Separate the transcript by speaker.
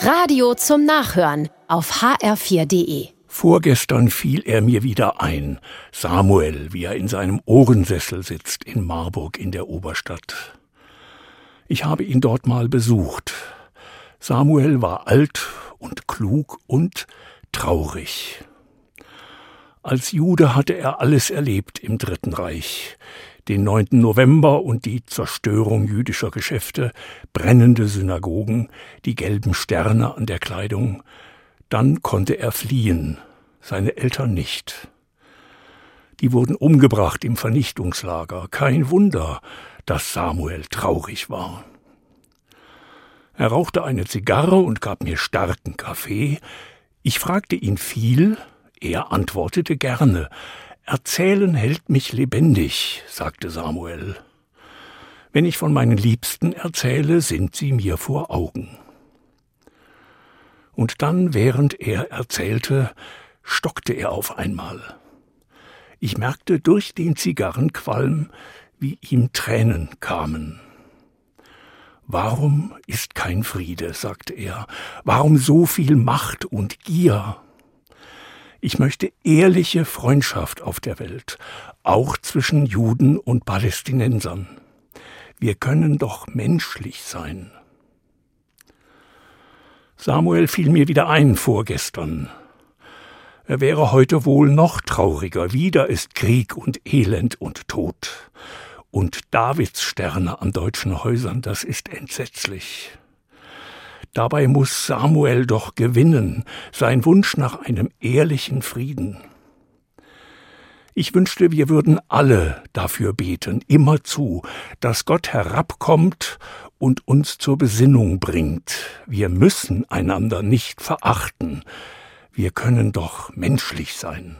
Speaker 1: Radio zum Nachhören auf hr4.de.
Speaker 2: Vorgestern fiel er mir wieder ein, Samuel, wie er in seinem Ohrensessel sitzt in Marburg in der Oberstadt. Ich habe ihn dort mal besucht. Samuel war alt und klug und traurig. Als Jude hatte er alles erlebt im Dritten Reich den 9. November und die Zerstörung jüdischer Geschäfte, brennende Synagogen, die gelben Sterne an der Kleidung. Dann konnte er fliehen, seine Eltern nicht. Die wurden umgebracht im Vernichtungslager. Kein Wunder, dass Samuel traurig war. Er rauchte eine Zigarre und gab mir starken Kaffee. Ich fragte ihn viel, er antwortete gerne. Erzählen hält mich lebendig, sagte Samuel. Wenn ich von meinen Liebsten erzähle, sind sie mir vor Augen. Und dann, während er erzählte, stockte er auf einmal. Ich merkte durch den Zigarrenqualm, wie ihm Tränen kamen. Warum ist kein Friede, sagte er, warum so viel Macht und Gier? Ich möchte ehrliche Freundschaft auf der Welt, auch zwischen Juden und Palästinensern. Wir können doch menschlich sein. Samuel fiel mir wieder ein vorgestern. Er wäre heute wohl noch trauriger. Wieder ist Krieg und Elend und Tod. Und Davidssterne an deutschen Häusern, das ist entsetzlich. Dabei muss Samuel doch gewinnen, sein Wunsch nach einem ehrlichen Frieden. Ich wünschte, wir würden alle dafür beten, immerzu, dass Gott herabkommt und uns zur Besinnung bringt. Wir müssen einander nicht verachten. Wir können doch menschlich sein.